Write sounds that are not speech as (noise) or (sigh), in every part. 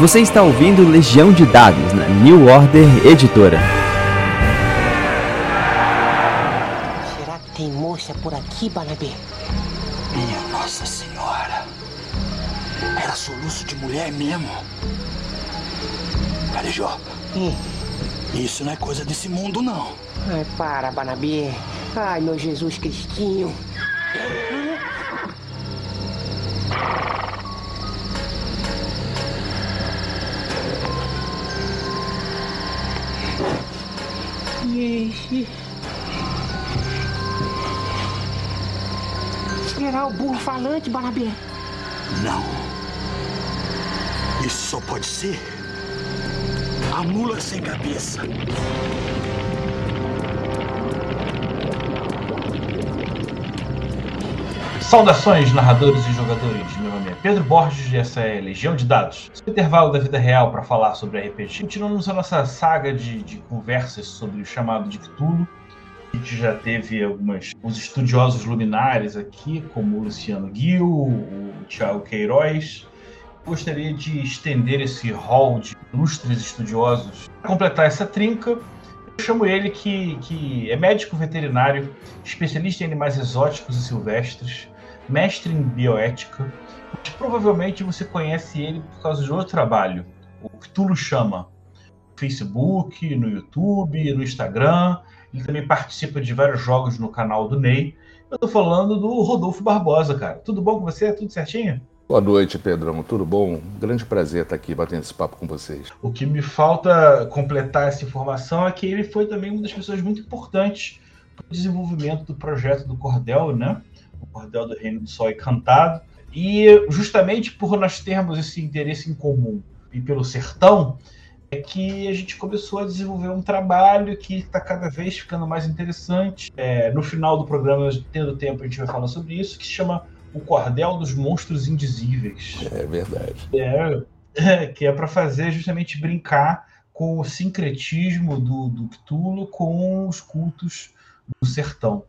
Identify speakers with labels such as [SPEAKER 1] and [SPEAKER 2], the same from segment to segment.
[SPEAKER 1] Você está ouvindo Legião de Dados na New Order Editora.
[SPEAKER 2] Será que tem moça por aqui, Barnaby?
[SPEAKER 3] Minha Nossa Senhora. Era soluço de mulher mesmo. Carijó,
[SPEAKER 2] Hum.
[SPEAKER 3] isso não é coisa desse mundo, não.
[SPEAKER 2] Ai, para, Barnaby. Ai, meu Jesus Cristinho. Ixi. Será o burro falante, Barnaby?
[SPEAKER 3] Não. Isso só pode ser a mula sem cabeça.
[SPEAKER 4] Saudações, narradores e jogadores. Meu nome é Pedro Borges e essa é Legião de Dados. Esse intervalo da vida real para falar sobre RPG. Continuamos a nossa saga de, de conversas sobre o chamado de Cthulhu. A gente já teve algumas os estudiosos luminares aqui, como o Luciano Guil, o Thiago Queiroz. Gostaria de estender esse hall de ilustres estudiosos para completar essa trinca. Eu chamo ele que, que é médico veterinário, especialista em animais exóticos e silvestres, mestre em bioética, mas provavelmente você conhece ele por causa de outro trabalho, o Cthulhu Chama, no Facebook, no YouTube, no Instagram. Ele também participa de vários jogos no canal do Ney. Eu tô falando do Rodolfo Barbosa, cara. Tudo bom com você? Tudo certinho?
[SPEAKER 5] Boa noite, Pedrão. Tudo bom? Grande prazer estar aqui batendo esse papo com vocês.
[SPEAKER 4] O que me falta completar essa informação é que ele foi também uma das pessoas muito importantes para o desenvolvimento do projeto do Cordel, né? O Cordel do Reino do Sol Encantado. E justamente por nós termos esse interesse em comum e pelo sertão, é que a gente começou a desenvolver um trabalho que está cada vez ficando mais interessante. É, no final do programa, tendo tempo, a gente vai falar sobre isso, que se chama O Cordel dos Monstros Indizíveis.
[SPEAKER 5] É verdade.
[SPEAKER 4] É, (laughs) que é para fazer justamente brincar com o sincretismo do, do Cthulhu com os cultos do sertão.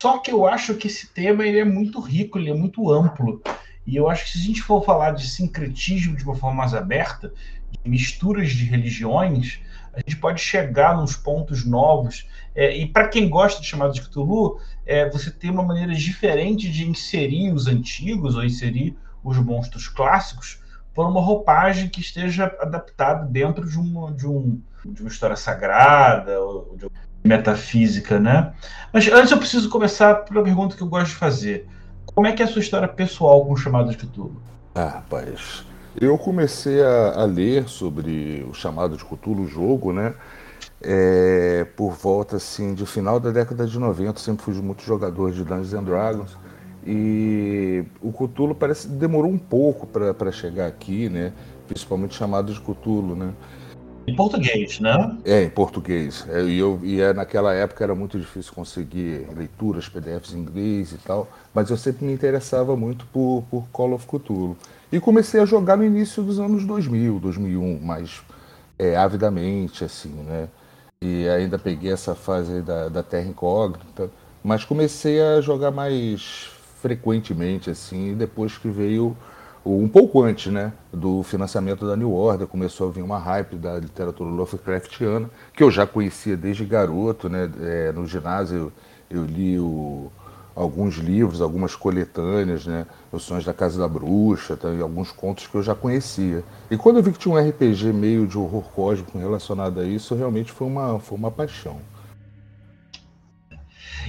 [SPEAKER 4] Só que eu acho que esse tema ele é muito rico, ele é muito amplo. E eu acho que se a gente for falar de sincretismo de uma forma mais aberta, de misturas de religiões, a gente pode chegar nos pontos novos. É, e para quem gosta de chamado de Cthulhu, é, você tem uma maneira diferente de inserir os antigos ou inserir os monstros clássicos por uma roupagem que esteja adaptada dentro de uma, de um, de uma história sagrada ou de metafísica, né? Mas antes eu preciso começar pela pergunta que eu gosto de fazer. Como é que é a sua história pessoal com o chamado de Cthulhu?
[SPEAKER 5] Ah, rapaz. Eu comecei a, a ler sobre o chamado de Cthulhu o jogo, né? É, por volta assim de final da década de 90, sempre fui muito jogador de Dungeons and Dragons. E o Cthulhu parece demorou um pouco para chegar aqui, né? Principalmente chamado de Cthulhu, né?
[SPEAKER 4] Em português, né?
[SPEAKER 5] É, em português. É, e, eu, e é, naquela época era muito difícil conseguir leituras, PDFs em inglês e tal, mas eu sempre me interessava muito por, por Call of Cthulhu. E comecei a jogar no início dos anos 2000, 2001, mais é, avidamente, assim, né? E ainda peguei essa fase da, da Terra Incógnita, mas comecei a jogar mais frequentemente, assim, depois que veio um pouco antes, né, do financiamento da New Order, começou a vir uma hype da literatura Lovecraftiana, que eu já conhecia desde garoto, né, é, no ginásio eu li o, alguns livros, algumas coletâneas, né, Os Sonhos da Casa da Bruxa, tá, alguns contos que eu já conhecia. E quando eu vi que tinha um RPG meio de horror cósmico relacionado a isso, realmente foi uma, foi uma paixão.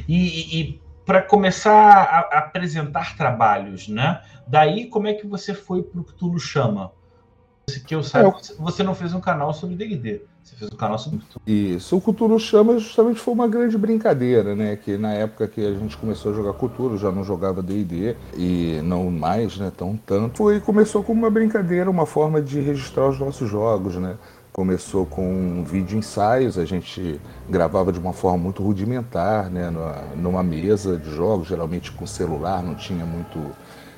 [SPEAKER 4] E, e para começar a, apresentar trabalhos, né? Daí, como é que você foi para o Cthulhu Chama? Que eu saiba, é, você não fez um canal sobre D&D, você fez um canal sobre Cthulhu.
[SPEAKER 5] Isso, o Cthulhu Chama justamente foi uma grande brincadeira, né? Que na época que a gente começou a jogar Cthulhu, já não jogava D&D e não mais, né? Tão tanto. Foi começou como uma brincadeira, uma forma de registrar os nossos jogos, né? Começou com vídeo ensaios, a gente gravava de uma forma muito rudimentar, né? Numa mesa de jogos, geralmente com celular, não tinha muito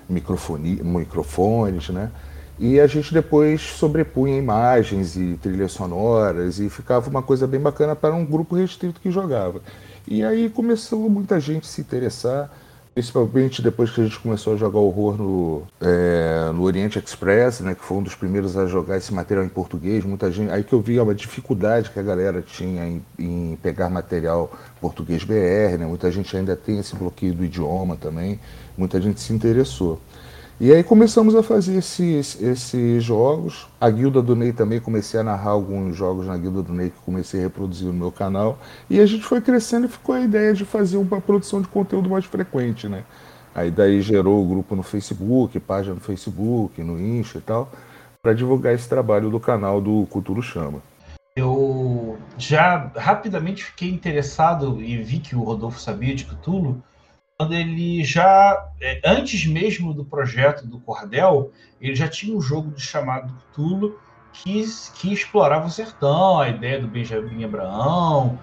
[SPEAKER 5] microfone, microfones, né? E a gente depois sobrepunha imagens e trilhas sonoras e ficava uma coisa bem bacana para um grupo restrito que jogava. E aí começou muita gente se interessar Principalmente depois que a gente começou a jogar horror no, é, no Oriente Express, né, que foi um dos primeiros a jogar esse material em português. Muita gente, aí que eu vi uma dificuldade que a galera tinha em, em pegar material português BR, né? Muita gente ainda tem esse bloqueio do idioma também. Muita gente se interessou. E aí começamos a fazer esses, esses jogos. A Guilda do Ney também comecei a narrar alguns jogos na Guilda do Ney que comecei a reproduzir no meu canal. E a gente foi crescendo e ficou a ideia de fazer uma produção de conteúdo mais frequente, né? Aí daí gerou o grupo no Facebook, página no Facebook, no Insta e tal, para divulgar esse trabalho do canal do Culturo Chama.
[SPEAKER 4] Eu já rapidamente fiquei interessado e vi que o Rodolfo sabia de Cthulhu quando ele já, é, antes mesmo do projeto do Cordel, ele já tinha um jogo de chamado Cthulhu que, que explorava o sertão, a ideia do Benjamin Abraão,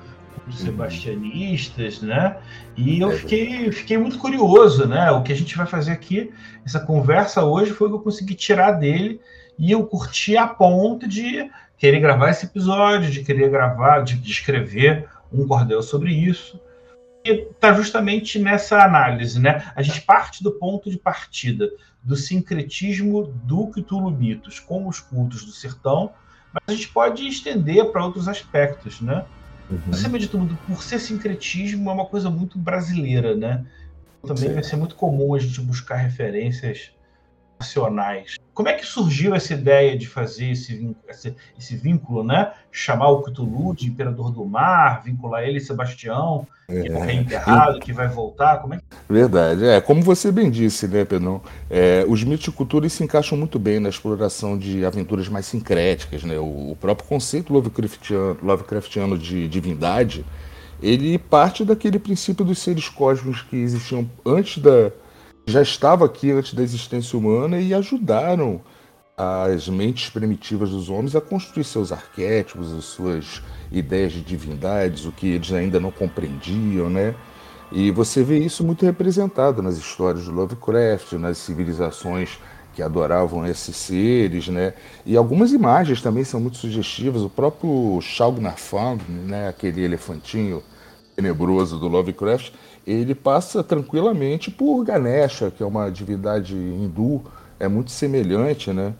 [SPEAKER 4] dos uhum. sebastianistas, né? E eu é fiquei, fiquei muito curioso, né? O que a gente vai fazer aqui, essa conversa hoje foi o que eu consegui tirar dele e eu curti a ponto de querer gravar esse episódio, de querer gravar, de, de escrever um cordel sobre isso está justamente nessa análise, né? A gente parte do ponto de partida do sincretismo do Cthulhu Mitos com os cultos do sertão, mas a gente pode estender para outros aspectos, né? Uhum. Acima de tudo, por ser sincretismo, é uma coisa muito brasileira, né? Também Sim. vai ser muito comum a gente buscar referências nacionais. Como é que surgiu essa ideia de fazer esse, esse, esse vínculo, né? Chamar o Cthulhu de Imperador do Mar, vincular ele e Sebastião, é. que é reenterrado, que vai voltar? Como é que...
[SPEAKER 5] Verdade. É, como você bem disse, né, Pedrão? É, os mitos de cultura se encaixam muito bem na exploração de aventuras mais sincréticas, né? O, o próprio conceito Lovecraftiano, Lovecraftiano de divindade, ele parte daquele princípio dos seres cósmicos que existiam antes da já estava aqui antes da existência humana e ajudaram as mentes primitivas dos homens a construir seus arquétipos, as suas ideias de divindades, o que eles ainda não compreendiam, né? E você vê isso muito representado nas histórias de Lovecraft, nas civilizações que adoravam esses seres, né? E algumas imagens também são muito sugestivas. O próprio Shaugnarfang, né? Aquele elefantinho tenebroso do Lovecraft, ele passa tranquilamente por Ganesha, que é uma divindade hindu, é muito semelhante, né?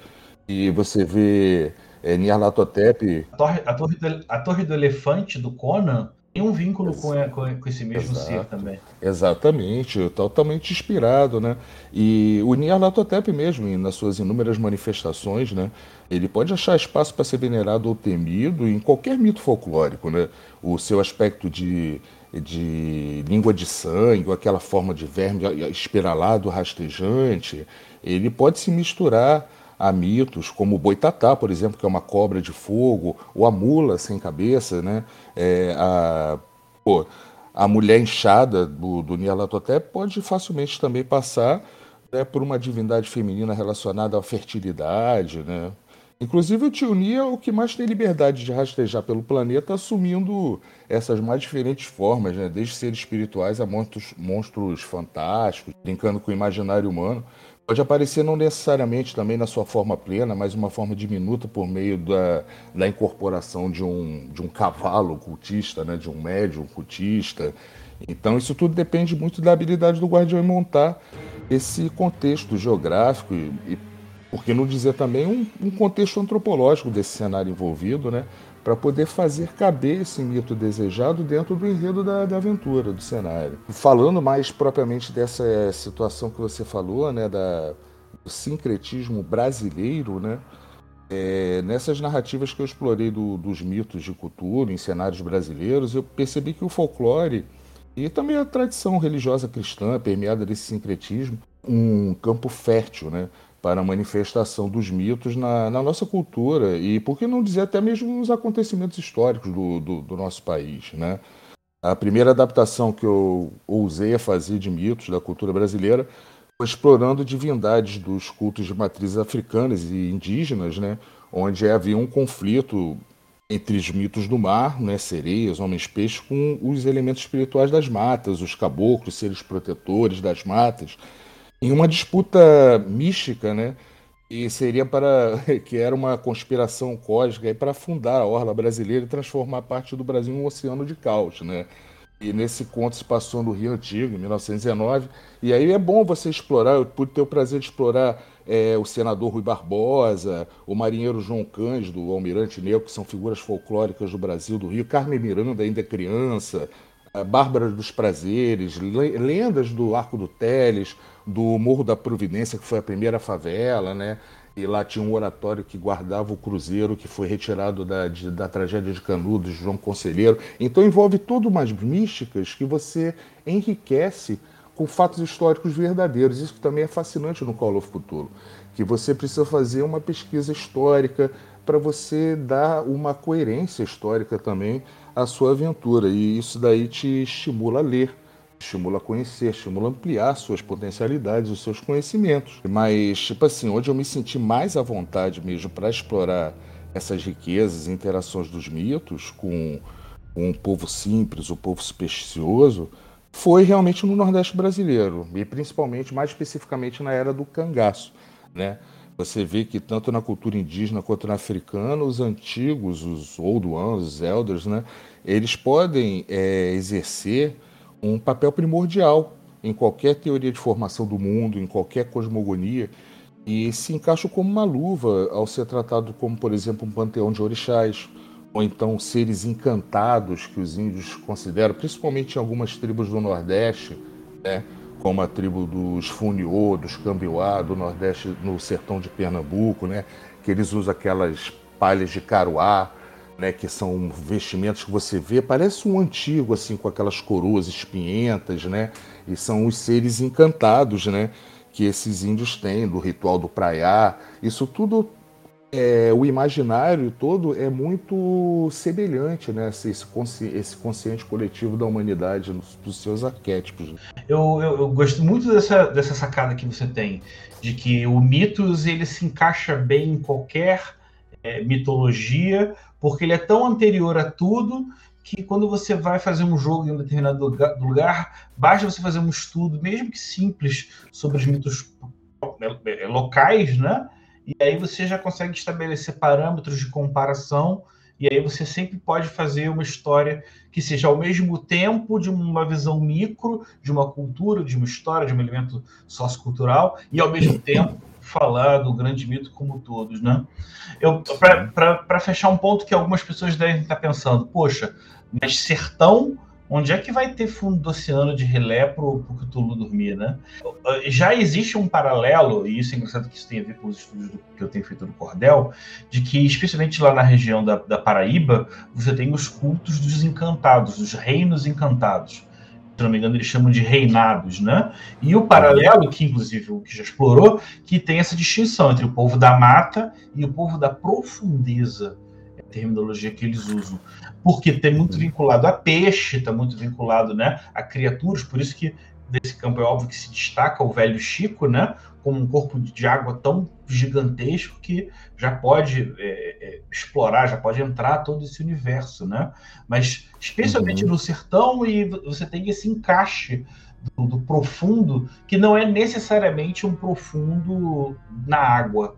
[SPEAKER 5] E você vê é, Nyarlathotep...
[SPEAKER 4] A torre, a, torre do, a torre do elefante do Conan tem um vínculo com, com, com, esse mesmo Exato. ser também.
[SPEAKER 5] Exatamente, totalmente inspirado, né? E o Nyarlathotep mesmo, nas suas inúmeras manifestações, né? Ele pode achar espaço para ser venerado ou temido em qualquer mito folclórico, né? O seu aspecto de de língua de sangue, ou aquela forma de verme espiralado, rastejante, ele pode se misturar a mitos como o boitatá, por exemplo, que é uma cobra de fogo, ou a mula sem cabeça, né? É, a, pô, a mulher inchada do, do Nyarlathotep pode facilmente também passar né, por uma divindade feminina relacionada à fertilidade, né? Inclusive o Tio Ni é o que mais tem liberdade de rastejar pelo planeta, assumindo essas mais diferentes formas, né? desde seres espirituais a monstros, monstros fantásticos, brincando com o imaginário humano. Pode aparecer não necessariamente também na sua forma plena, mas uma forma diminuta por meio da, da incorporação de um, de um cavalo cultista, né? de um médium cultista. Então isso tudo depende muito da habilidade do guardião em montar esse contexto geográfico e, e por que não dizer também um, um contexto antropológico desse cenário envolvido, né? Para poder fazer caber esse mito desejado dentro do enredo da, da, aventura, do cenário. Falando mais propriamente dessa situação que você falou, né? Da, do sincretismo brasileiro, né? É, nessas narrativas que eu explorei do, dos mitos de cultura em cenários brasileiros, eu percebi que o folclore e também a tradição religiosa cristã, permeada desse sincretismo, um campo fértil, né? Para a manifestação dos mitos na, na, nossa cultura e, por que não dizer, até mesmo nos acontecimentos históricos do, do, do, nosso país. Né? A primeira adaptação que eu ousei a fazer de mitos da cultura brasileira foi explorando divindades dos cultos de matrizes africanas e indígenas, né? onde havia um conflito entre os mitos do mar, né, sereias, homens peixes, com os elementos espirituais das matas, os caboclos, seres protetores das matas, em uma disputa mística, né? E seria para (laughs) que era uma conspiração cósmica para fundar a orla brasileira e transformar parte do Brasil em um oceano de caos, né? E nesse conto se passou no Rio Antigo, em 1919. E aí é bom você explorar, eu pude ter o prazer de explorar é, o senador Rui Barbosa, o marinheiro João Cândido, o almirante Negro, que são figuras folclóricas do Brasil, do Rio, Carmen Miranda, ainda criança, Bárbara dos Prazeres, lendas do Arco do Teles, do Morro da Providência, que foi a primeira favela, né? E lá tinha um oratório que guardava o cruzeiro que foi retirado da, de, da tragédia de Canudos, João Conselheiro. Então envolve tudo umas místicas que você enriquece com fatos históricos verdadeiros. Isso também é fascinante no Call of Cthulhu, que você precisa fazer uma pesquisa histórica para você dar uma coerência histórica também à sua aventura. E isso daí te estimula a ler estimula a conhecer, estimula a ampliar suas potencialidades, os seus conhecimentos. Mas, tipo assim, onde eu me senti mais à vontade mesmo para explorar essas riquezas, interações dos mitos com, com o povo simples, o povo supersticioso, foi realmente no Nordeste brasileiro, e principalmente, mais especificamente, na era do cangaço, né? Você vê que tanto na cultura indígena quanto na africana, os antigos, os old ones, os elders, né, eles podem é, exercer um papel primordial em qualquer teoria de formação do mundo, em qualquer cosmogonia, e se encaixam como uma luva ao ser tratado como, por exemplo, um panteão de orixás, ou então seres encantados que os índios consideram, principalmente em algumas tribos do Nordeste, né, como a tribo dos Funiô, dos Cambiuá, do Nordeste, no sertão de Pernambuco, né, que eles usam aquelas palhas de caruá, né, que são vestimentos que você vê, parece um antigo, assim, com aquelas coroas espinhentas, né, e são os seres encantados, né, que esses índios têm, do ritual do praiá. Isso tudo, é, o imaginário todo é muito semelhante, né, esse, consciente, esse consciente coletivo da humanidade, dos seus arquétipos.
[SPEAKER 4] Eu, eu, eu gosto muito dessa, dessa sacada que você tem, de que o mitos ele se encaixa bem em qualquer é, mitologia, porque ele é tão anterior a tudo que quando você vai fazer um jogo em um determinado lugar, lugar basta você fazer um estudo, mesmo que simples, sobre os mitos é, é, locais, né? E aí você já consegue estabelecer parâmetros de comparação, e aí você sempre pode fazer uma história que seja ao mesmo tempo de uma visão micro, de uma cultura, de uma história, de um elemento sociocultural, e ao mesmo tempo falar do grande mito como todos, né? Eu para fechar um ponto que algumas pessoas devem estar pensando, poxa, mas sertão, onde é que vai ter fundo do oceano de relé para o Cthulhu dormir, né? Já existe um paralelo, e isso é engraçado que isso tem a ver com os estudos do, que eu tenho feito no Cordel, de que, especialmente lá na região da, da Paraíba, você tem os cultos dos encantados, dos reinos encantados se não me engano, eles chamam de reinados, né? E o paralelo, que inclusive o que já explorou, que tem essa distinção entre o povo da mata e o povo da profundeza, é a terminologia que eles usam. Porque tem muito vinculado a peixe, está muito vinculado né, a criaturas, por isso que desse campo é óbvio que se destaca o velho Chico, né? Como um corpo de água tão gigantesco que já pode é, é, explorar, já pode entrar todo esse universo, né? Mas especialmente uhum. no sertão e você tem esse encaixe do, do, profundo que não é necessariamente um profundo na água.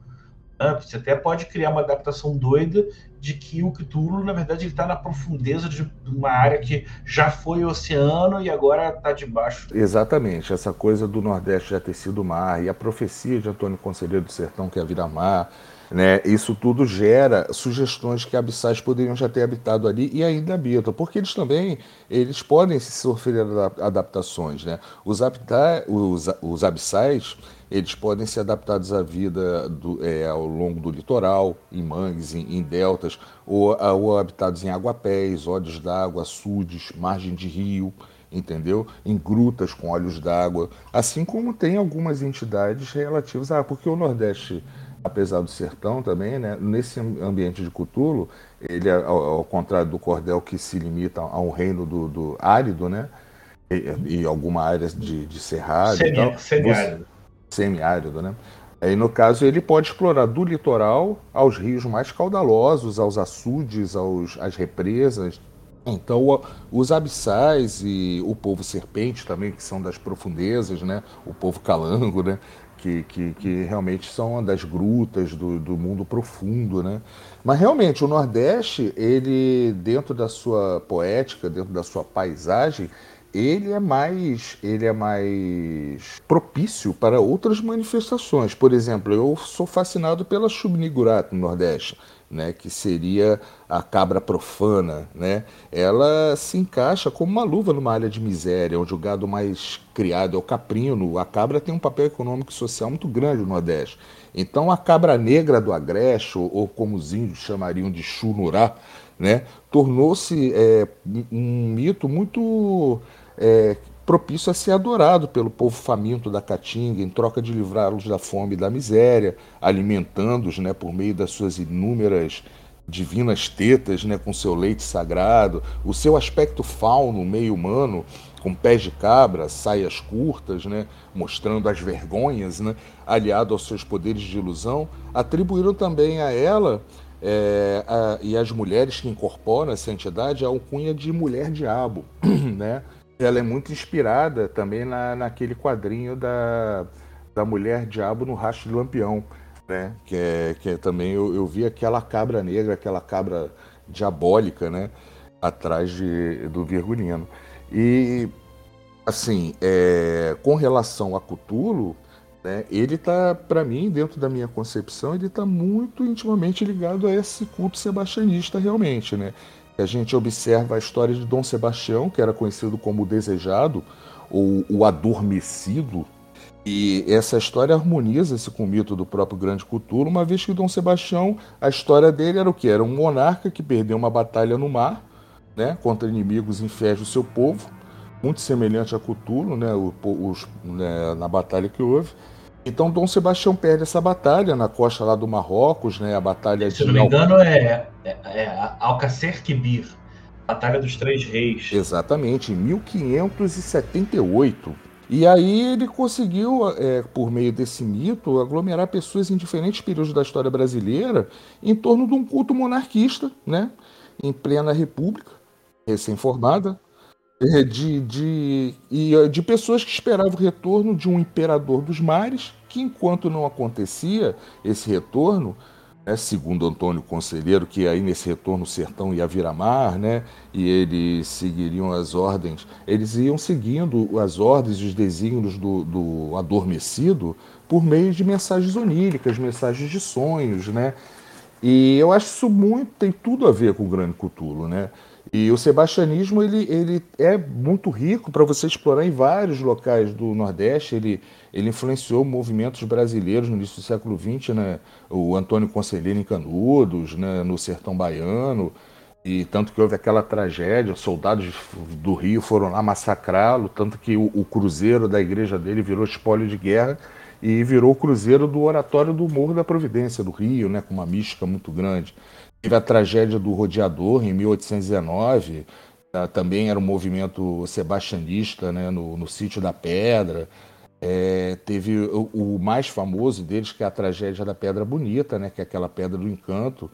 [SPEAKER 4] Né? Você até pode criar uma adaptação doida de que o Cthulhu, na verdade, ele está na profundeza de uma área que já foi oceano e agora está debaixo.
[SPEAKER 5] Exatamente, essa coisa do Nordeste já ter sido mar e a profecia de Antônio Conselheiro do Sertão que é virar mar, né? Isso tudo gera sugestões que abissais poderiam já ter habitado ali e ainda habitam, porque eles também eles podem sofrer adaptações, né? Os, habita os, os abissais eles podem ser adaptados à vida do, é, ao longo do litoral, em mangues, em, em deltas, ou, ou habitados em aguapés, olhos d'água, açudes, margem de rio, entendeu? Em grutas com olhos d'água, assim como tem algumas entidades relativas a. Porque o Nordeste, apesar do sertão também, né, nesse ambiente de Cutulo, ele, ao, ao, contrário do cordel que se limita a um reino do, do árido, né? E, e alguma área de, de cerrado
[SPEAKER 4] Semi,
[SPEAKER 5] e tal.
[SPEAKER 4] Semiárido.
[SPEAKER 5] Semiárido, né? Aí, no caso, ele pode explorar do litoral aos rios mais caudalosos, aos açudes, aos, às represas. Então, os abissais e o povo serpente também, que são das profundezas, né? O povo calango, né? que, que, que realmente são das grutas do, do mundo profundo, né? Mas realmente o Nordeste, ele dentro da sua poética, dentro da sua paisagem, ele é mais ele é mais propício para outras manifestações. Por exemplo, eu sou fascinado pela Shubnigurat no Nordeste né, que seria a cabra profana, né, ela se encaixa como uma luva numa área de miséria, onde o gado mais criado é o caprino. A cabra tem um papel econômico e social muito grande no Nordeste. Então, a cabra negra do Agreste, ou como os índios chamariam de chunurá, né, tornou-se é, um mito muito é, propício a ser adorado pelo povo faminto da Caatinga, em troca de livrá-los da fome e da miséria, alimentando-os né, por meio das suas inúmeras divinas tetas, né, com seu leite sagrado, o seu aspecto fauno, meio humano, com pés de cabra, saias curtas, né, mostrando as vergonhas, né, aliado aos seus poderes de ilusão, atribuíram também a ela é, a, e as mulheres que incorporam essa entidade a alcunha de mulher diabo, (clears throat) né? ela é muito inspirada também na, naquele quadrinho da, da Mulher Diabo no Rastro do Lampião, né? Que é, que é também eu, eu vi aquela cabra negra, aquela cabra diabólica, né? Atrás de, do Virgulino. E assim, é, com relação a Cthulhu, né, ele está, para mim, dentro da minha concepção, ele está muito intimamente ligado a esse culto sebastianista realmente, né? a gente observa a história de Dom Sebastião, que era conhecido como o Desejado, ou o Adormecido, e essa história harmoniza-se com o mito do próprio Grande Cthulhu, uma vez que Dom Sebastião, a história dele era o que? Era um monarca que perdeu uma batalha no mar, né, contra inimigos infés do seu povo, muito semelhante a Cthulhu, né, os, né, na batalha que houve. Então Dom Sebastião perde essa batalha na costa lá do Marrocos, né? A batalha
[SPEAKER 4] Se de. Se não me engano, é, é, é Alcacer Quibir, Batalha dos Três Reis.
[SPEAKER 5] Exatamente, em 1578. E aí ele conseguiu, é, por meio desse mito, aglomerar pessoas em diferentes períodos da história brasileira em torno de um culto monarquista, né? Em plena república, recém-formada, de, de, e de pessoas que esperavam o retorno de um imperador dos mares que enquanto não acontecia esse retorno, né, segundo Antônio Conselheiro, que aí nesse retorno o sertão ia virar mar, né, e eles seguiriam as ordens, eles iam seguindo as ordens e os desígnios do, do adormecido por meio de mensagens oníricas, mensagens de sonhos, né, e eu acho isso muito, tem tudo a ver com o Grande Cutulo, né, e o sebastianismo ele, ele é muito rico para você explorar em vários locais do Nordeste. Ele, ele influenciou movimentos brasileiros no início do século XX, né? o Antônio Conselheiro em Canudos, né? no Sertão Baiano, e tanto que houve aquela tragédia, soldados do Rio foram lá massacrá-lo, tanto que o, o, cruzeiro da igreja dele virou espólio de guerra e virou o cruzeiro do Oratório do Morro da Providência do Rio, né? com uma mística muito grande. Teve a tragédia do Rodeador em 1819, tá? também era um movimento sebastianista né, no, no Sítio da Pedra. É, teve o, o, mais famoso deles, que é a tragédia da Pedra Bonita, né, que é aquela pedra do encanto,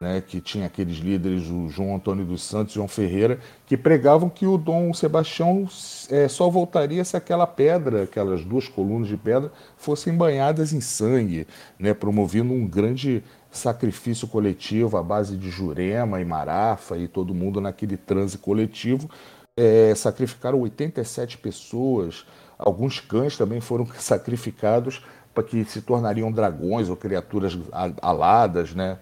[SPEAKER 5] né, que tinha aqueles líderes, o João Antônio dos Santos e João Ferreira, que pregavam que o Dom Sebastião é, só voltaria se aquela pedra, aquelas duas colunas de pedra, fossem banhadas em sangue, né, promovendo um grande sacrifício coletivo à base de Jurema e Marafa e todo mundo naquele transe coletivo. É, sacrificaram 87 pessoas, alguns cães também foram (laughs) sacrificados para que se tornariam dragões ou criaturas aladas, né?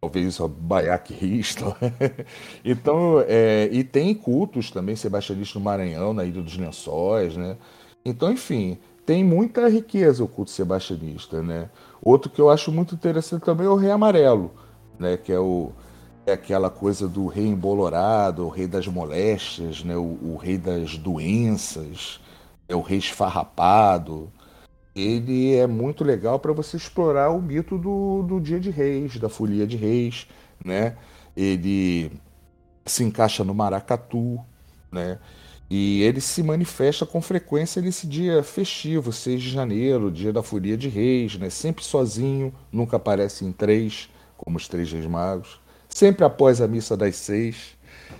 [SPEAKER 5] Talvez o Baiaque (laughs) então, é, e tem cultos também sebastianistas no Maranhão, na Ilha dos Lençóis, né? Então, enfim, tem muita riqueza o culto sebastianista, né? Outro que eu acho muito interessante também é o Rei Amarelo, né? Que é, o, é aquela coisa do rei embolorado, o rei das moléstias, né? O, o rei das doenças, é o rei esfarrapado. Ele é muito legal para você explorar o mito do, do dia de reis, da folia de reis, né? Ele se encaixa no maracatu, né? E ele se manifesta com frequência nesse dia festivo, 6 de janeiro, dia da Folia de Reis, né? sempre sozinho, nunca aparece em três, como os três reis magos, sempre após a missa das seis.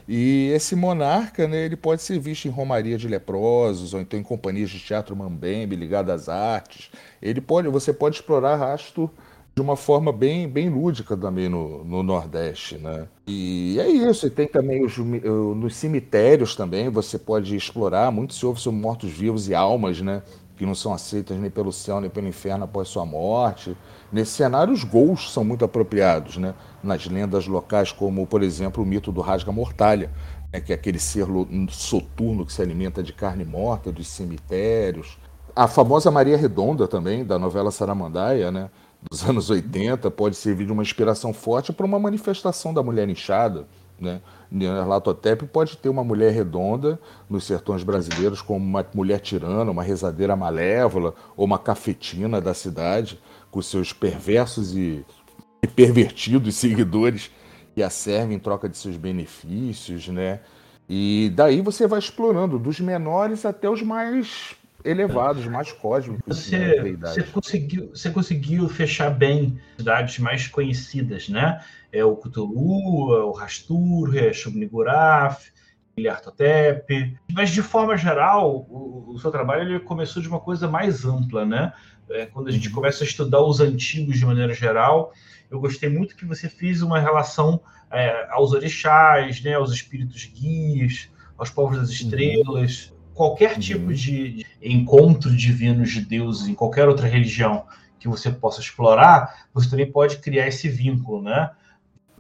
[SPEAKER 5] E esse monarca, né, ele pode ser visto em romaria de leprosos ou então em companhias de teatro mambembe ligadas às artes. Ele pode, você pode explorar rastro de uma forma bem, bem lúdica também no, no Nordeste, né? E é isso, e tem também os, nos cemitérios também, você pode explorar, muito se ouve sobre mortos-vivos e almas, né? Que não são aceitas nem pelo céu nem pelo inferno após sua morte. Nesse cenário, os gols são muito apropriados, né? Nas lendas locais, como, por exemplo, o mito do Rasga-Mortalha, né? que é aquele ser soturno que se alimenta de carne morta, dos cemitérios. A famosa Maria Redonda também, da novela Saramandaia, né? Dos anos 80 pode servir de uma inspiração forte para uma manifestação da mulher inchada. Né? Latotep pode ter uma mulher redonda nos sertões brasileiros como uma mulher tirana, uma rezadeira malévola ou uma cafetina da cidade, com seus perversos e, pervertidos seguidores que a servem em troca de seus benefícios, né? E daí você vai explorando dos menores até os mais elevados, mais cósmicos.
[SPEAKER 4] Você, né, você, conseguiu, você conseguiu fechar bem cidades mais conhecidas, né? É o Cthulhu, é o Rastur, é Shub-Niggurath, Ilhartotep. Mas, de forma geral, o, o, seu trabalho ele começou de uma coisa mais ampla, né? É, quando a gente uhum. começa a estudar os antigos de maneira geral, eu gostei muito que você fez uma relação é, aos orixás, né, aos espíritos guias, aos povos das uhum. Qualquer tipo uhum. de encontro divino de Deus em qualquer outra religião que você possa explorar, você também pode criar esse vínculo, né?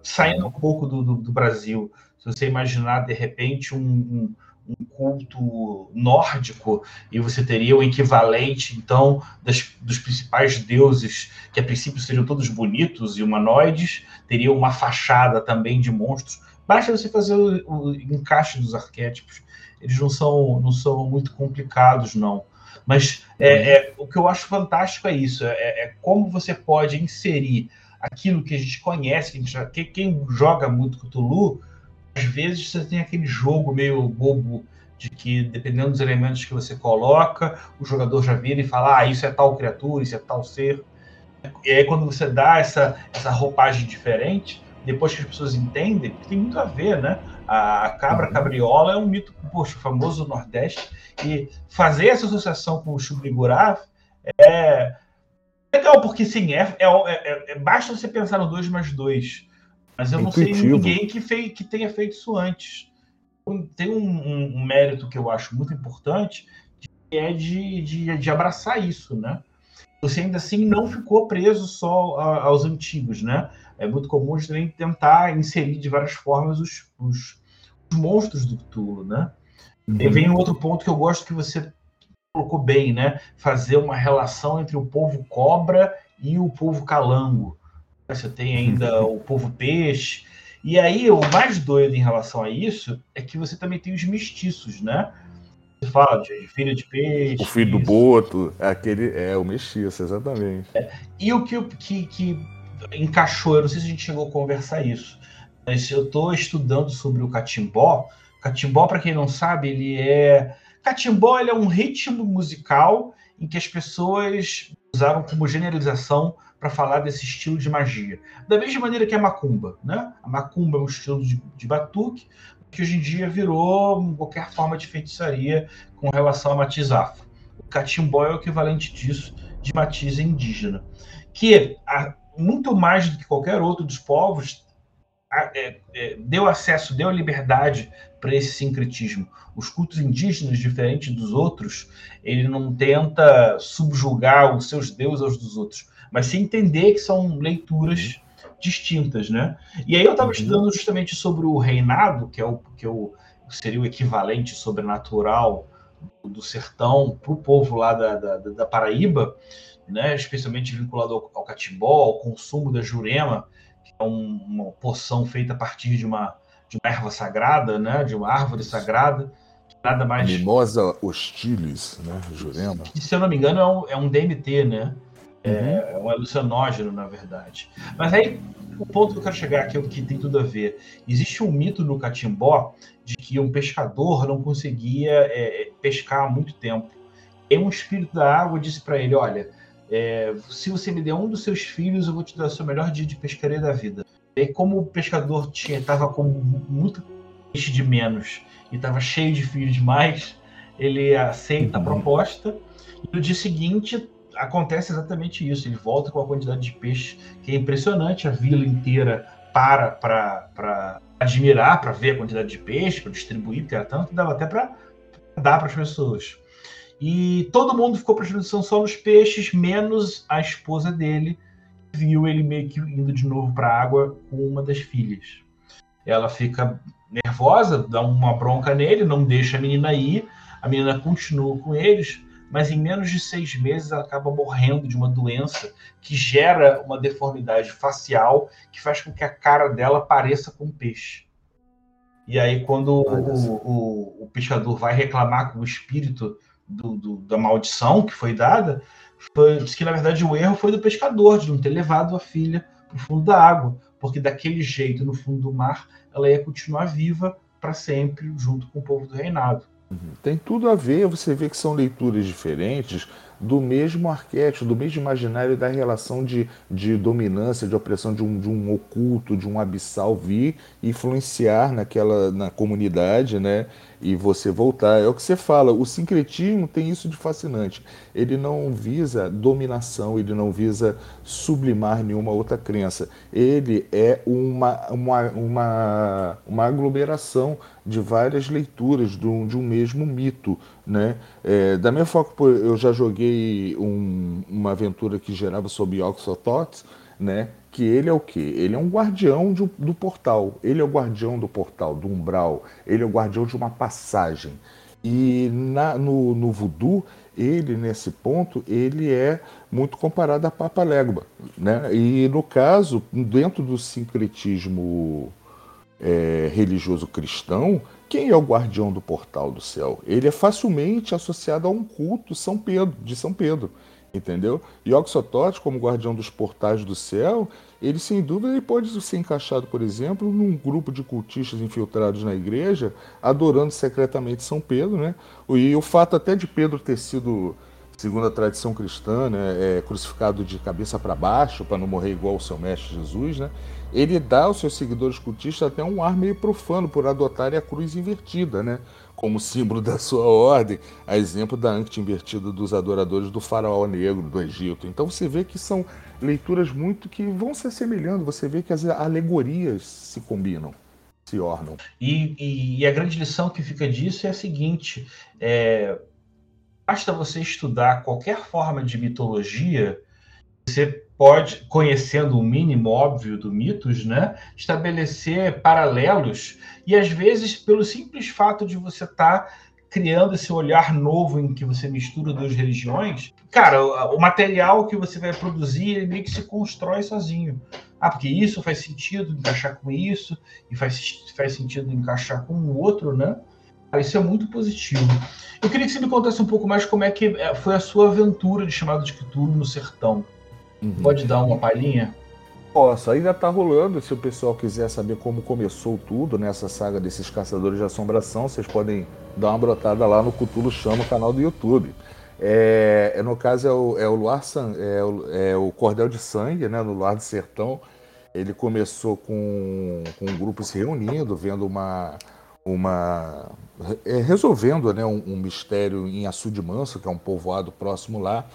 [SPEAKER 4] Saindo um pouco do, do, do Brasil, se você imaginar de repente um, um, um, culto nórdico e você teria o equivalente, então, das, dos principais deuses, que a princípio seriam todos bonitos e humanoides, teria uma fachada também de monstros. Basta você fazer o, o encaixe dos arquétipos eles não são, não são muito complicados, não. Mas é, uhum. é, o que eu acho fantástico é isso: é, é, como você pode inserir aquilo que a gente conhece, que a gente já, que, quem joga muito Cthulhu, às vezes você tem aquele jogo meio bobo de que, dependendo dos elementos que você coloca, o jogador já vira e fala: ah, isso é tal criatura, isso é tal ser. E aí, quando você dá essa, essa roupagem diferente, depois que as pessoas entendem, tem muito a ver, né? A cabra uhum. cabriola é um mito, poxa, famoso do Nordeste, e fazer essa associação com o Chubrigurav é legal, porque sim, é, é, é, é, basta você pensar no 2 mais 2. Mas eu não sei ninguém que, fez, que tenha feito isso antes. Tem um, um, um, mérito que eu acho muito importante, que é de, de, de abraçar isso, né? Você ainda assim não ficou preso só a, aos antigos, né? É muito comum a gente também tentar inserir de várias formas os, os, os monstros do Cthulhu, né? Uhum. E vem um outro ponto que eu gosto que você colocou bem, né? Fazer uma relação entre o povo cobra e o povo calango. Você tem ainda o povo peixe. E aí, o mais doido em relação a isso é que você também tem os mestiços, né? Você fala de filho de peixe.
[SPEAKER 5] O filho do boto, é aquele é o mestiço, exatamente. É.
[SPEAKER 4] E o que, que, que encaixou, eu não sei se a gente chegou a conversar isso, mas eu estou estudando sobre o catimbó. Catimbó, para quem não sabe, ele é. Catimbó ele é um ritmo musical em que as pessoas usaram como generalização para falar desse estilo de magia. Da mesma maneira que a macumba, né? A macumba é um estilo de, de batuque que hoje em dia virou qualquer forma de feitiçaria com relação a matiz afro. O catimbó é o equivalente disso de matiz indígena. Que a, muito mais do que qualquer outro dos povos, é, é, deu acesso, deu liberdade para esse sincretismo. Os cultos indígenas, diferente dos outros, ele não tenta subjugar os seus deuses aos dos outros, mas se entender que são leituras distintas, né? E aí eu estava uhum. estudando justamente sobre o reinado, que é o que é o, seria o equivalente sobrenatural do sertão para o povo lá da, da, da Paraíba, né, especialmente vinculado ao, ao catimbó, ao consumo da jurema, que é um, uma poção feita a partir de uma, de uma erva sagrada, né, de uma árvore sagrada, nada mais...
[SPEAKER 5] Mimosa hostilis, né, jurema.
[SPEAKER 4] Que, se eu não me engano, é um, é um DMT, né? É, uhum. é um alucinógeno, na verdade. Mas aí, o ponto que eu quero chegar aqui é o que tem tudo a ver. Existe um mito no catimbó de que um pescador não conseguia é, pescar há muito tempo. E um espírito da água disse para ele: Olha, é, se você me der um dos seus filhos, eu vou te dar o seu melhor dia de pescaria da vida. E como o pescador tinha estava com muito peixe de menos e estava cheio de filhos demais, ele aceita a
[SPEAKER 5] Uhum.
[SPEAKER 4] proposta e no dia seguinte acontece exatamente isso. Ele volta com a quantidade de peixe que é impressionante. A vila inteira para para admirar, para ver a quantidade de peixe, para distribuir, porque era tanto dava até para dar para as pessoas. E todo mundo ficou prestando atenção só nos peixes, menos a esposa dele, que viu ele meio que indo de novo para a água com uma das filhas. Ela fica nervosa, dá uma bronca nele, não deixa a menina ir. A menina continua com eles, mas em menos de seis meses ela acaba morrendo de uma doença que gera uma deformidade facial que faz com que a cara dela pareça com um peixe. E aí, quando o, o, o pescador vai reclamar com o espírito do- do- da maldição que foi dada, foi, diz que na verdade o erro foi do pescador, de não ter levado a filha para o fundo da água, porque daquele jeito, no fundo do mar, ela ia continuar viva para sempre, junto com o povo do reinado.
[SPEAKER 5] Tem tudo a ver, você vê que são leituras diferentes do mesmo arquétipo, do mesmo imaginário da relação de, de dominância, de opressão de um, de um oculto, de um abissal vir influenciar naquela na comunidade, né? E você voltar. É o que você fala, o sincretismo tem isso de fascinante. Ele não visa dominação, ele não visa sublimar nenhuma outra crença. Ele é uma, uma, uma, uma aglomeração de várias leituras de um, de um mesmo mito. Né? É, da que pô, eu já joguei um- uma aventura que gerava sobre Oxototes, né? que ele é o quê? Ele é um guardião de do portal. Ele é o guardião do portal, do umbral. Ele é o guardião de uma passagem. E na- no, no voodoo, ele, nesse ponto, ele é muito comparado a Papa Legba. Né? E, no caso, dentro do sincretismo é, religioso cristão, quem é o guardião do portal do céu? Ele é facilmente associado a um culto São Pedro, de São Pedro, entendeu? E Oxotote, como guardião dos portais do céu, ele sem dúvida ele pode ser encaixado, por exemplo, num grupo de cultistas infiltrados na igreja, adorando secretamente São Pedro, né? E o fato até de Pedro ter sido segundo a tradição cristã, né, é, crucificado de cabeça para baixo para não morrer igual o seu mestre Jesus, né? Ele dá aos seus seguidores cultistas até um ar meio profano por adotarem a cruz invertida, né? Como símbolo da sua ordem, a exemplo da ante invertida dos adoradores do faraó negro do Egito. Então você vê que são leituras muito que vão se assemelhando, você vê que as alegorias se combinam, se ornam.
[SPEAKER 4] E, e- e a grande lição que fica disso é a seguinte: é, basta você estudar qualquer forma de mitologia, você pode, conhecendo o mínimo óbvio do mitos, né, estabelecer paralelos e às vezes pelo simples fato de você estar criando esse olhar novo em que você mistura duas religiões, cara, o, material que você vai produzir ele meio que se constrói sozinho. Ah, porque isso faz sentido encaixar com isso e faz, faz sentido encaixar com o outro, né? Cara, Isso é muito positivo. Eu queria que você me contasse um pouco mais como é que é, foi a sua aventura de chamado de Cthulhu no sertão. Pode dar uma palhinha?
[SPEAKER 5] Posso, ainda tá rolando. Se o pessoal quiser saber como começou tudo nessa saga desses caçadores de assombração, vocês podem dar uma brotada lá no Cutulo Chama, canal do YouTube. É, é, no caso, é o, é o Luar San, é, o, é o Cordel de Sangue, né, no Luar do Sertão. Ele começou com, com um grupo se reunindo, vendo uma. uma é, resolvendo né, um, um mistério em Açude Manso, que é um povoado próximo lá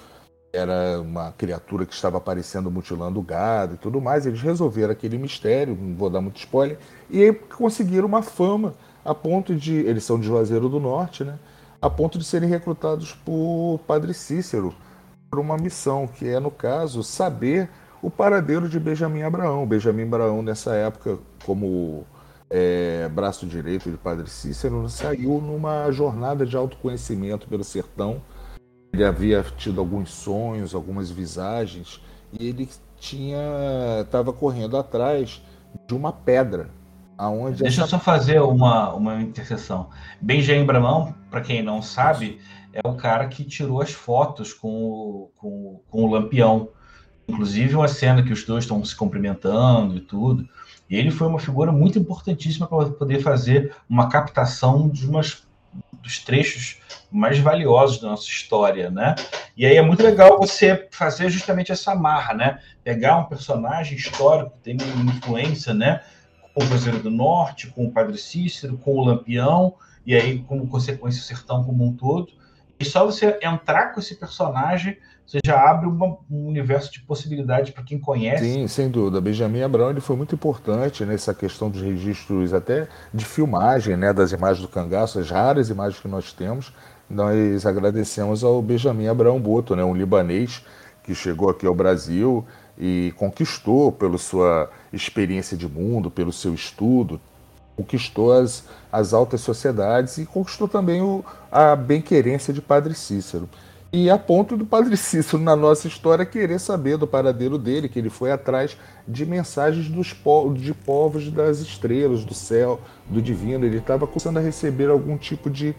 [SPEAKER 5] era uma criatura que estava aparecendo mutilando o gado e tudo mais. Eles resolveram aquele mistério, não vou dar muito spoiler, e conseguiram uma fama a ponto de. Eles são de Juazeiro do Norte, né? A ponto de serem recrutados por Padre Cícero para uma missão, que é, no caso, saber o paradeiro de Benjamin Abraão. Benjamin Abraão, nessa época, como é, braço direito de Padre Cícero, saiu numa jornada de autoconhecimento pelo sertão ele havia tido alguns sonhos, algumas visagens, e ele tinha estava correndo atrás de uma pedra, aonde
[SPEAKER 4] Deixa eu
[SPEAKER 5] essa
[SPEAKER 4] só fazer uma, uma interseção. Benjamin Bramão, para quem não sabe, é o cara que tirou as fotos com o, com, com o Lampião. Inclusive uma cena que os dois estão se cumprimentando e tudo. E ele foi uma figura muito importantíssima para poder fazer uma captação de umas, dos trechos mais valiosos da nossa história, né? E aí é muito legal você fazer justamente essa marra, né? Pegar um personagem histórico que tem uma influência, né? com o Cruzeiro do Norte, com o Padre Cícero, com o Lampião, e aí, como consequência, o sertão como um todo. E só você entrar com esse personagem, você já abre uma, um universo de possibilidades para quem conhece.
[SPEAKER 5] Sim, sem dúvida. Benjamin Abrão ele foi muito importante nessa questão dos registros até de filmagem, né, das imagens do cangaço, as raras imagens que nós temos. Nós agradecemos ao Benjamin Abrão Boto, né, um libanês que chegou aqui ao Brasil e conquistou pela sua experiência de mundo, pelo seu estudo, conquistou as, as altas sociedades e conquistou também o, a bem-querência de Padre Cícero. E a ponto do Padre Cícero, na nossa história, querer saber do paradeiro dele, que ele foi atrás de mensagens dos povos, de povos das estrelas, do céu, do divino. Ele estava começando a receber algum tipo de,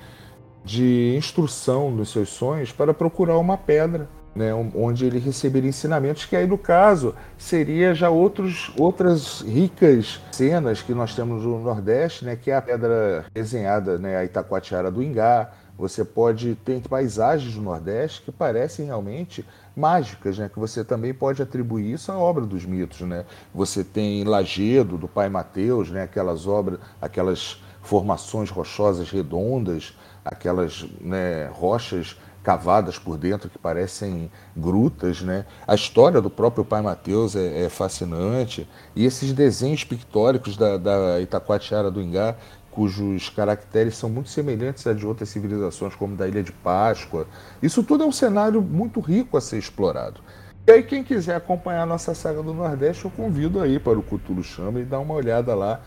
[SPEAKER 5] de instrução nos seus sonhos para procurar uma pedra né, onde ele receberia ensinamentos, que aí no caso seria já outros, outras ricas cenas que nós temos no Nordeste, né, que é a pedra desenhada, né, a Itacoatiara do Ingá. Você pode ter paisagens do Nordeste que parecem realmente mágicas, né, que você também pode atribuir isso à obra dos mitos, né. Você tem Lagedo do Pai Mateus, né, aquelas obras, aquelas formações rochosas redondas, aquelas né, rochas cavadas por dentro que parecem grutas, né? A história do próprio Pai Mateus é, é fascinante e esses desenhos pictóricos da, da Itacoatiara do Ingá, cujos caracteres são muito semelhantes a de outras civilizações, como da Ilha de Páscoa. Isso tudo é um cenário muito rico a ser explorado. E aí, quem quiser acompanhar a nossa saga do Nordeste, eu convido aí para o Cthulhu Chama e dar uma olhada lá.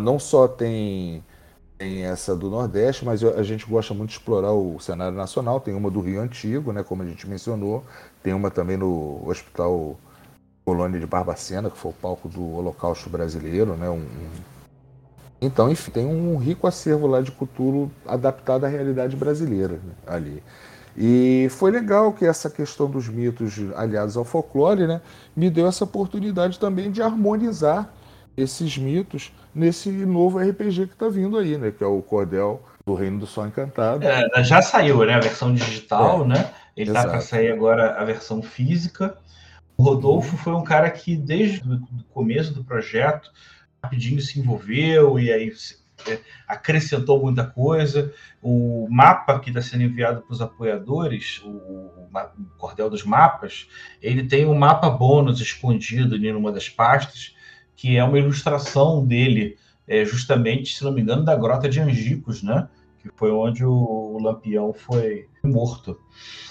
[SPEAKER 5] Não só tem tem essa do Nordeste, mas a gente gosta muito de explorar o cenário nacional. Tem uma do Rio Antigo, né, como a gente mencionou. Tem uma também no Hospital Colônia de Barbacena, que foi o palco do Holocausto Brasileiro. Né, um... Então, enfim, tem um rico acervo lá de cultura adaptado à realidade brasileira né, ali. E foi legal que essa questão dos mitos aliados ao folclore né, me deu essa oportunidade também de harmonizar esses mitos nesse novo RPG que está vindo aí, né? Que é o Cordel do Reino do Sol Encantado.
[SPEAKER 4] É, já saiu, né? A versão digital, é, né? Ele está para sair agora a versão física. O Rodolfo foi um cara que, desde o começo do projeto, rapidinho se envolveu e aí é, acrescentou muita coisa. O mapa que está sendo enviado para os apoiadores, o, Cordel dos Mapas, ele tem um mapa bônus escondido ali numa das pastas que é uma ilustração dele, é, justamente, se não me engano, da Grota de Angicos, né? Que foi onde o, Lampião foi morto.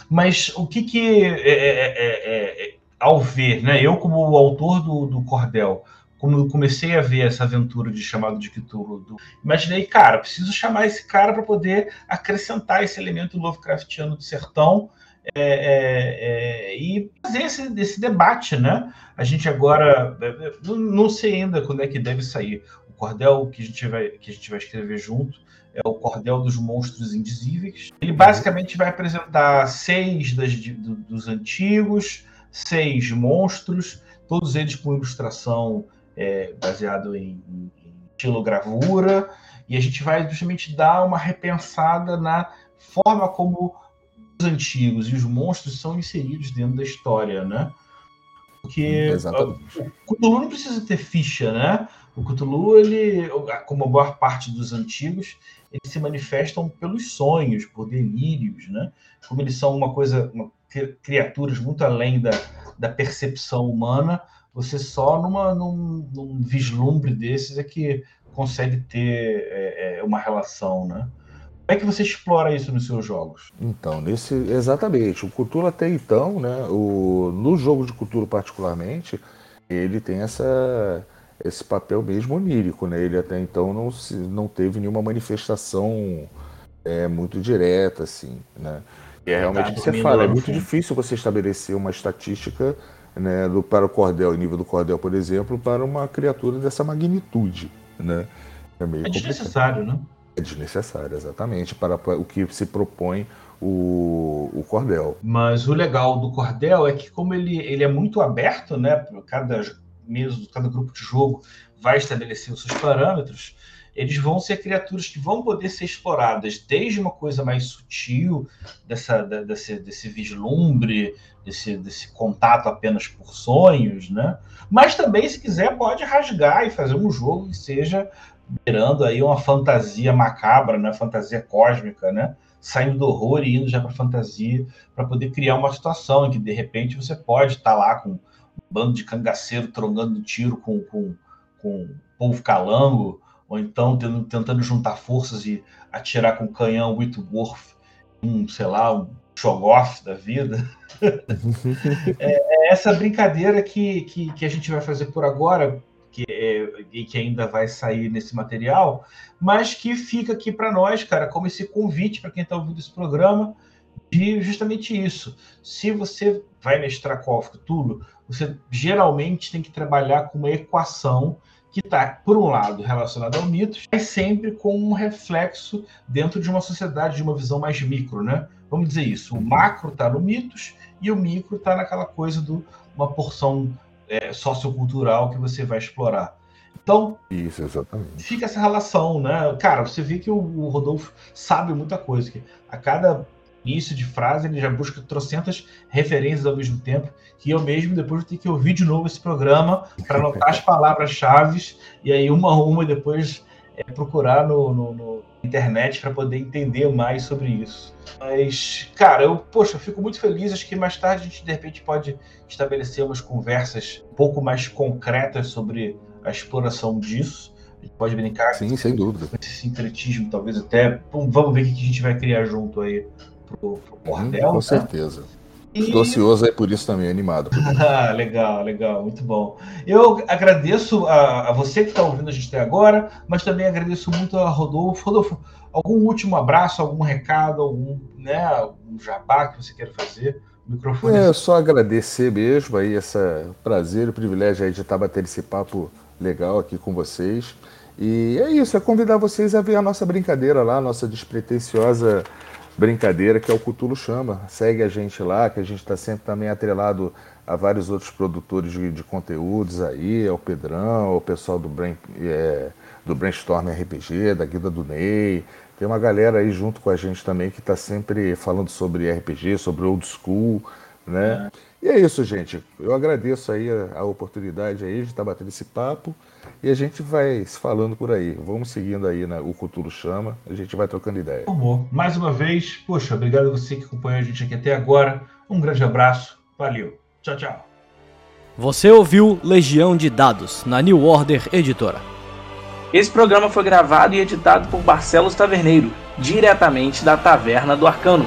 [SPEAKER 4] Mas o que que, é, é, é, ao ver, né? Eu como autor do, do Cordel, como comecei a ver essa aventura de chamado de Cthulhu, do... imaginei, cara, preciso chamar esse cara para poder acrescentar esse elemento Lovecraftiano do sertão é, é, é, e fazer esse, esse, debate, né? A gente agora não, não, sei ainda quando é que deve sair o cordel que a gente vai que a gente vai escrever junto é o cordel dos monstros indizíveis. Ele basicamente vai apresentar seis das, do, dos antigos, seis monstros, todos eles com ilustração é, baseado em, em estilogravura, e a gente vai justamente dar uma repensada na forma como antigos e os monstros são inseridos dentro da história, né? Porque Exatamente. o Cthulhu não precisa ter ficha, né? O Cthulhu, ele, como a maior parte dos antigos, eles se manifestam pelos sonhos, por delírios, né? Como eles são uma coisa, uma, criaturas muito além da, da percepção humana, você só numa, num, num vislumbre desses é que consegue ter é, é, uma relação, né? Como é que você explora isso nos seus jogos?
[SPEAKER 5] Então, nesse exatamente. O Cthulhu até então, né, o, no jogo de Cthulhu particularmente, ele tem essa, esse papel mesmo onírico, né? Ele até então não, se, não teve nenhuma manifestação é, muito direta, assim, né? E é realmente o que você fala, é muito difícil você estabelecer uma estatística né, do, para o cordel, nível do cordel, por exemplo, para uma criatura dessa magnitude, né?
[SPEAKER 4] É, meio é desnecessário, né?
[SPEAKER 5] É desnecessário, exatamente, para o que se propõe o, o cordel.
[SPEAKER 4] Mas o legal do cordel é que, como ele, ele é muito aberto, né? Cada mesa, cada grupo de jogo vai estabelecer os seus parâmetros, eles vão ser criaturas que vão poder ser exploradas desde uma coisa mais sutil, dessa, desse, desse vislumbre, desse, desse contato apenas por sonhos, né? Mas também, se quiser, pode rasgar e fazer um jogo que seja beirando aí uma fantasia macabra, né? Fantasia cósmica, né? Saindo do horror e indo já para fantasia, para poder criar uma situação em que de repente você pode estar tá lá com um bando de cangaceiro trongando tiro com, com, com o povo calango, ou então tentando juntar forças e atirar com o canhão Whitworth, um, sei lá, um Shogoff da vida. (laughs) é, é, essa brincadeira que, que, que, a gente vai fazer por agora, que, é, e que ainda vai sair nesse material, mas que fica aqui para nós, cara, como esse convite para quem está ouvindo esse programa, de justamente isso. Se você vai mestrar Call of Cthulhu, você geralmente tem que trabalhar com uma equação que está, por um lado, relacionada ao mitos, mas sempre com um reflexo dentro de uma sociedade, de uma visão mais micro, né? Vamos dizer isso, o macro está no mitos e o micro está naquela coisa de uma porção é, sociocultural que você vai explorar. Então,
[SPEAKER 5] isso, exatamente.
[SPEAKER 4] fica essa relação, né? Cara, você vê que o, o Rodolfo sabe muita coisa, que a cada início de frase ele já busca trocentas referências ao mesmo tempo, que eu mesmo depois vou ter que ouvir de novo esse programa para anotar as palavras-chave e aí uma a uma depois é, procurar no, no, no internet para poder entender mais sobre isso. Mas, cara, eu, poxa, eu fico muito feliz. Acho que mais tarde a gente, de repente, pode estabelecer umas conversas um pouco mais concretas sobre a exploração disso. A gente pode brincar
[SPEAKER 5] Sim, sem dúvida.
[SPEAKER 4] esse sincretismo, talvez até. Vamos ver o que a gente vai criar junto aí pro, pro Bordel.
[SPEAKER 5] com tá? certeza. Estou ansioso aí por isso também, animado.
[SPEAKER 4] ah, (laughs) legal, legal, muito bom. Eu agradeço a, a você que está ouvindo a gente até agora, mas também agradeço muito a Rodolfo. Rodolfo, algum último abraço, algum recado, algum, né, algum jabá que você queira fazer? O microfone.
[SPEAKER 5] É, só agradecer mesmo aí esse prazer, o privilégio aí de estar batendo esse papo legal aqui com vocês. E é isso, é convidar vocês a ver a nossa brincadeira lá, a nossa despretensiosa brincadeira que é o Cutulo Chama. Segue a gente lá, que a gente está sempre também atrelado a vários outros produtores de, de conteúdos aí, ao Pedrão, ao pessoal do, Brain, é, do Brainstorm RPG, da Guida do Ney. Tem uma galera aí junto com a gente também que está sempre falando sobre RPG, sobre old school, né? É. E é isso, gente. Eu agradeço aí a, a oportunidade aí de estar tá batendo esse papo e a gente vai se falando por aí. Vamos seguindo aí na, o Culturo Chama, a gente vai trocando ideia.
[SPEAKER 4] Amor, mais uma vez, poxa, obrigado a você que acompanhou a gente aqui até agora. Um grande abraço, valeu, tchau, tchau.
[SPEAKER 1] Você ouviu Legião de Dados na New Order Editora.
[SPEAKER 6] Esse programa foi gravado e editado por Barcelos Taverneiro, diretamente da Taverna do Arcano.